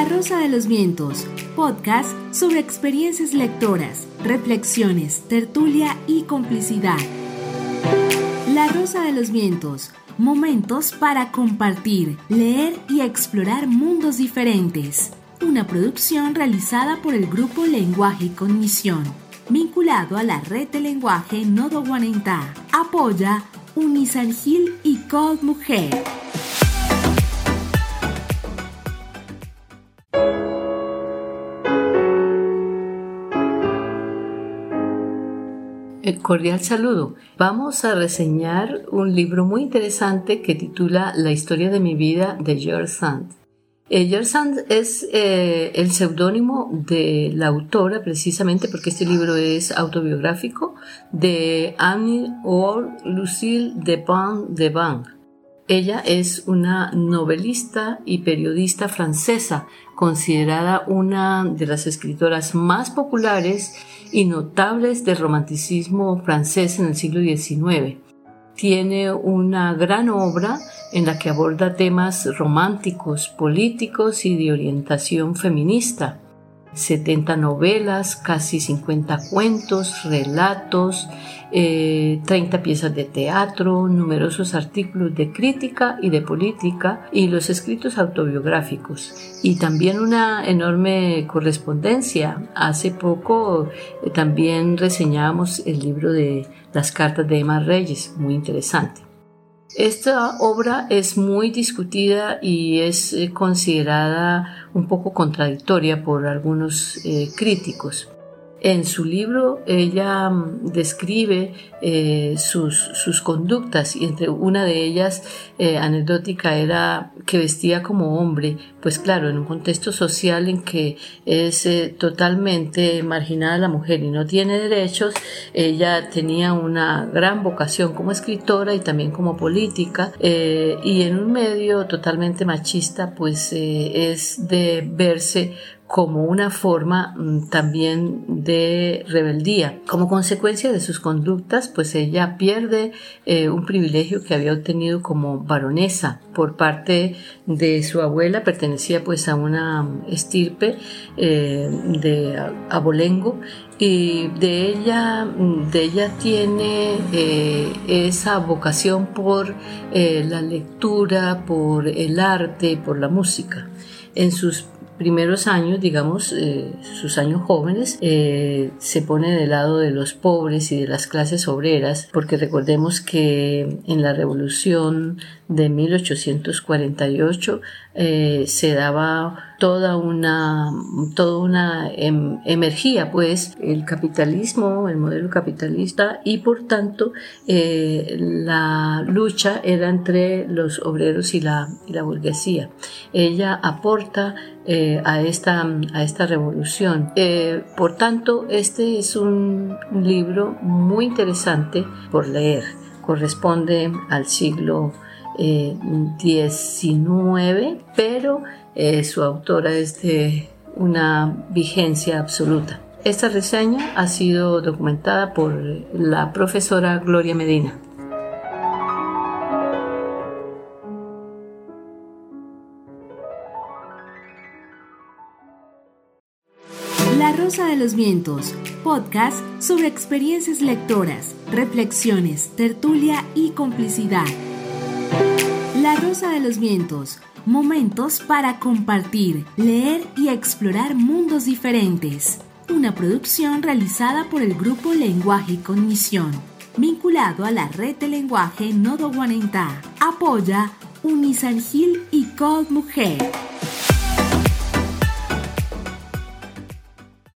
La Rosa de los Vientos, podcast sobre experiencias lectoras, reflexiones, tertulia y complicidad. La Rosa de los Vientos, momentos para compartir, leer y explorar mundos diferentes. Una producción realizada por el grupo Lenguaje y Cognición, vinculado a la red de lenguaje Nodo Guanentá. Apoya Unisangil y Code Mujer. Cordial saludo. Vamos a reseñar un libro muy interesante que titula La historia de mi vida de George Sand. Eh, George Sand es eh, el seudónimo de la autora, precisamente porque este libro es autobiográfico, de Annie or Lucille de Ban de Ban. Ella es una novelista y periodista francesa, considerada una de las escritoras más populares y notables del romanticismo francés en el siglo XIX. Tiene una gran obra en la que aborda temas románticos, políticos y de orientación feminista. 70 novelas, casi 50 cuentos, relatos, 30 eh, piezas de teatro, numerosos artículos de crítica y de política y los escritos autobiográficos. Y también una enorme correspondencia. Hace poco eh, también reseñábamos el libro de las cartas de Emma Reyes, muy interesante. Esta obra es muy discutida y es eh, considerada un poco contradictoria por algunos eh, críticos. En su libro ella mm, describe eh, sus, sus, conductas y entre una de ellas eh, anecdótica era que vestía como hombre, pues claro, en un contexto social en que es eh, totalmente marginada la mujer y no tiene derechos, ella tenía una gran vocación como escritora y también como política y en un medio totalmente machista pues es de verse como una forma mm, también de rebeldía. Como consecuencia de sus conductas, pues ella pierde eh, un privilegio que había obtenido como baronesa por parte de su abuela, pertenecía pues a una estirpe eh, de abolengo y de ella, mm, de ella tiene eh, esa vocación por la lectura, por el arte, por la música. En sus primeros años, digamos, eh, sus años jóvenes, eh, se pone del lado de los pobres y de las clases obreras, porque recordemos que en la revolución de 1848 eh, se daba toda una, toda una em, pues, el capitalismo, el modelo capitalista, y por tanto eh, la lucha era entre los obreros y la, y la burguesía. Ella aporta eh, a, esta, a esta revolución. por tanto, este es un libro muy interesante por leer. Corresponde al siglo 19, pero eh, su autora es de una vigencia absoluta. Esta reseña ha sido documentada por la profesora Gloria Medina. La Rosa de los Vientos, podcast sobre experiencias lectoras, reflexiones, tertulia y complicidad. La Rosa de los Vientos, momentos para compartir, leer y explorar mundos diferentes. Una producción realizada por el grupo Lenguaje y Cognición, vinculado a la red de lenguaje Nodo Guanentá. Apoya Unisangil y Code Mujer.